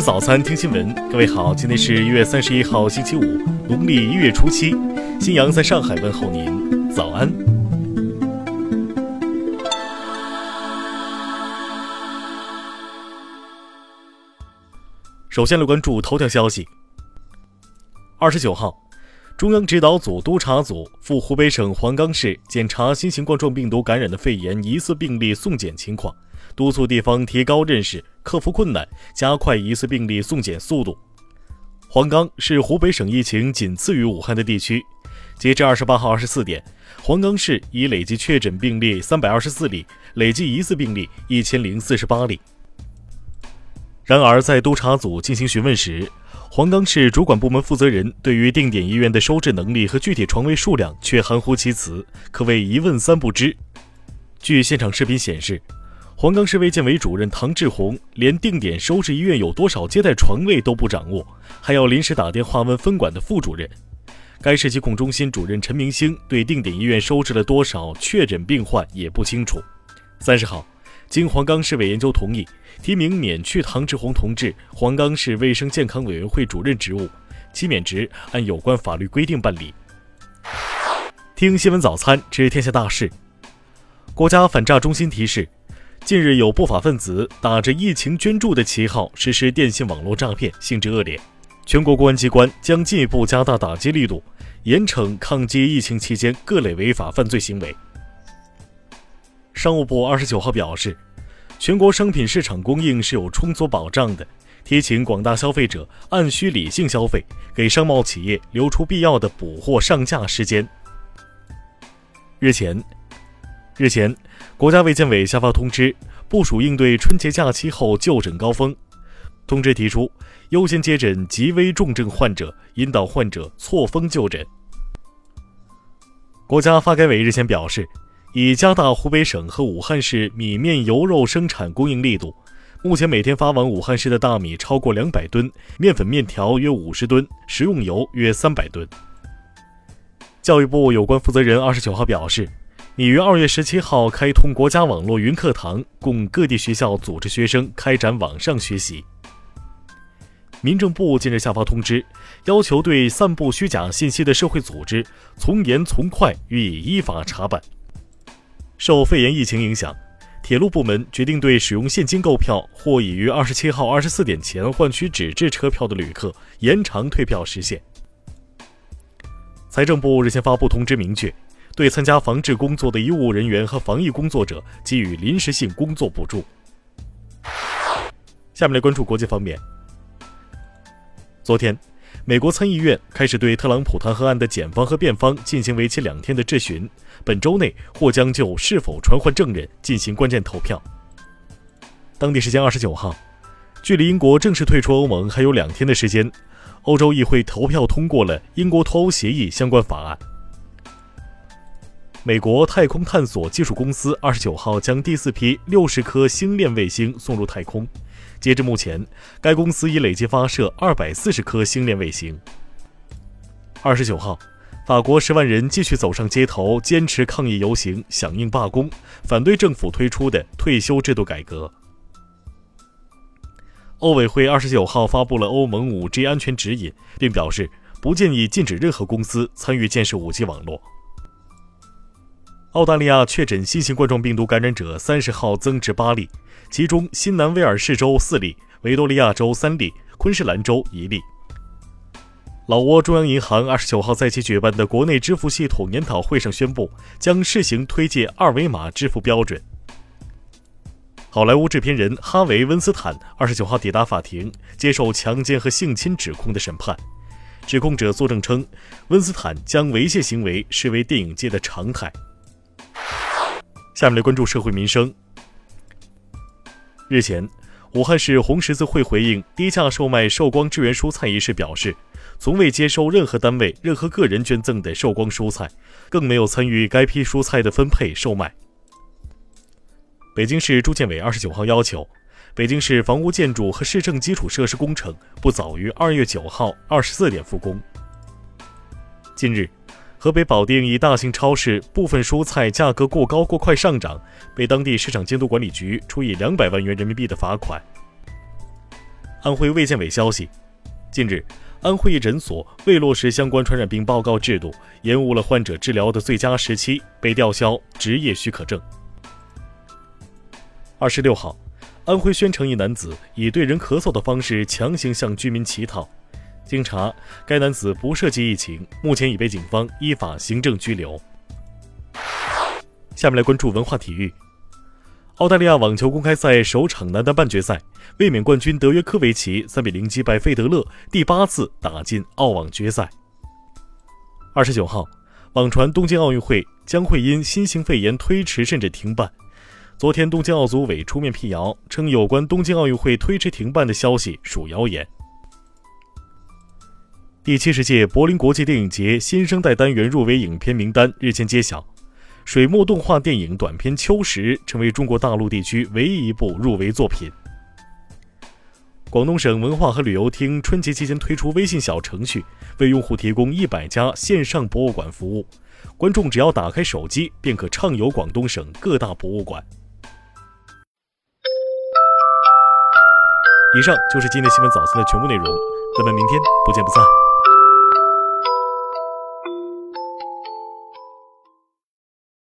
早餐，听新闻。各位好，今天是一月三十一号，星期五，农历一月初七。新阳在上海问候您，早安。首先来关注头条消息。二十九号，中央指导组督查组赴湖北省黄冈市检查新型冠状病毒感染的肺炎疑似病例送检情况。督促地方提高认识，克服困难，加快疑似病例送检速度。黄冈是湖北省疫情仅次于武汉的地区。截至二十八号二十四点，黄冈市已累计确诊病例三百二十四例，累计疑似病例一千零四十八例。然而，在督查组进行询问时，黄冈市主管部门负责人对于定点医院的收治能力和具体床位数量却含糊其辞，可谓一问三不知。据现场视频显示。黄冈市卫健委主任唐志红连定点收治医院有多少接待床位都不掌握，还要临时打电话问分管的副主任。该市疾控中心主任陈明星对定点医院收治了多少确诊病患也不清楚。三十号，经黄冈市委研究同意，提名免去唐志红同志黄冈市卫生健康委员会主任职务，其免职按有关法律规定办理。听新闻早餐知天下大事。国家反诈中心提示。近日有不法分子打着疫情捐助的旗号实施电信网络诈骗，性质恶劣。全国公安机关将进一步加大打击力度，严惩抗击疫情期间各类违法犯罪行为。商务部二十九号表示，全国商品市场供应是有充足保障的，提醒广大消费者按需理性消费，给商贸企业留出必要的补货上架时间。日前。日前，国家卫健委下发通知，部署应对春节假期后就诊高峰。通知提出，优先接诊急危重症患者，引导患者错峰就诊。国家发改委日前表示，已加大湖北省和武汉市米面油肉生产供应力度，目前每天发往武汉市的大米超过两百吨，面粉面条约五十吨，食用油约三百吨。教育部有关负责人二十九号表示。已于二月十七号开通国家网络云课堂，供各地学校组织学生开展网上学习。民政部近日下发通知，要求对散布虚假信息的社会组织从严从快予以依法查办。受肺炎疫情影响，铁路部门决定对使用现金购票或已于二十七号二十四点前换取纸质车票的旅客延长退票时限。财政部日前发布通知，明确。对参加防治工作的医务人员和防疫工作者给予临时性工作补助。下面来关注国际方面。昨天，美国参议院开始对特朗普弹劾案的检方和辩方进行为期两天的质询，本周内或将就是否传唤证人进行关键投票。当地时间二十九号，距离英国正式退出欧盟还有两天的时间，欧洲议会投票通过了英国脱欧协议相关法案。美国太空探索技术公司二十九号将第四批六十颗星链卫星送入太空。截至目前，该公司已累计发射二百四十颗星链卫星。二十九号，法国十万人继续走上街头，坚持抗议游行，响应罢工，反对政府推出的退休制度改革。欧委会二十九号发布了欧盟五 G 安全指引，并表示不建议禁止任何公司参与建设五 G 网络。澳大利亚确诊新型冠状病毒感染者三十号增至八例，其中新南威尔士州四例，维多利亚州三例，昆士兰州一例。老挝中央银行二十九号在其举办的国内支付系统研讨会上宣布，将试行推介二维码支付标准。好莱坞制片人哈维·温斯坦二十九号抵达法庭，接受强奸和性侵指控的审判。指控者作证称，温斯坦将猥亵行为视为电影界的常态。下面来关注社会民生。日前，武汉市红十字会回应低价售卖寿光支援蔬菜一事表示，从未接收任何单位、任何个人捐赠的寿光蔬菜，更没有参与该批蔬菜的分配售卖。北京市住建委二十九号要求，北京市房屋建筑和市政基础设施工程不早于二月九号二十四点复工。近日。河北保定一大型超市部分蔬菜价格过高过快上涨，被当地市场监督管理局处以两百万元人民币的罚款。安徽卫健委消息，近日，安徽一诊所未落实相关传染病报告制度，延误了患者治疗的最佳时期，被吊销执业许可证。二十六号，安徽宣城一男子以对人咳嗽的方式强行向居民乞讨，经查，该男子不涉及疫情，目前已被警方依法行政拘留。下面来关注文化体育。澳大利亚网球公开赛首场男单半决赛，卫冕冠军德约科维奇三比零击败费德勒，第八次打进澳网决赛。二十九号，网传东京奥运会将会因新型肺炎推迟甚至停办。昨天，东京奥组委出面辟谣，称有关东京奥运会推迟停办的消息属谣言。第七十届柏林国际电影节新生代单元入围影片名单日前揭晓。水墨动画电影短片《秋实》成为中国大陆地区唯一一部入围作品。广东省文化和旅游厅春节期间推出微信小程序，为用户提供一百家线上博物馆服务，观众只要打开手机，便可畅游广东省各大博物馆。以上就是今天新闻早餐的全部内容，咱们明天不见不散。